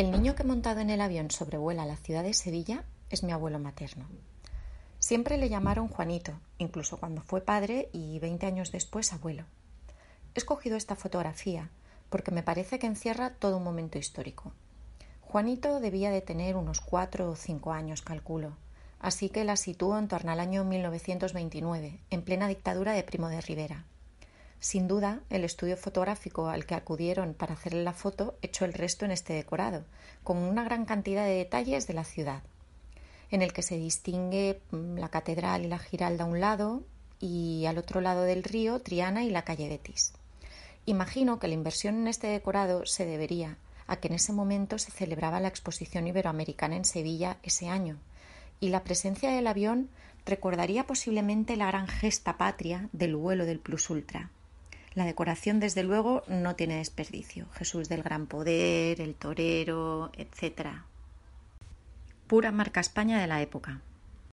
El niño que montado en el avión sobrevuela la ciudad de Sevilla es mi abuelo materno. Siempre le llamaron Juanito, incluso cuando fue padre y veinte años después abuelo. He escogido esta fotografía porque me parece que encierra todo un momento histórico. Juanito debía de tener unos cuatro o cinco años, calculo, así que la sitúo en torno al año 1929, en plena dictadura de Primo de Rivera. Sin duda, el estudio fotográfico al que acudieron para hacerle la foto echó el resto en este decorado, con una gran cantidad de detalles de la ciudad, en el que se distingue mm, la catedral y la giralda a un lado y al otro lado del río Triana y la calle Betis. Imagino que la inversión en este decorado se debería a que en ese momento se celebraba la exposición iberoamericana en Sevilla ese año, y la presencia del avión recordaría posiblemente la gran gesta patria del vuelo del Plus Ultra. La decoración, desde luego, no tiene desperdicio. Jesús del Gran Poder, el torero, etc. Pura marca España de la época.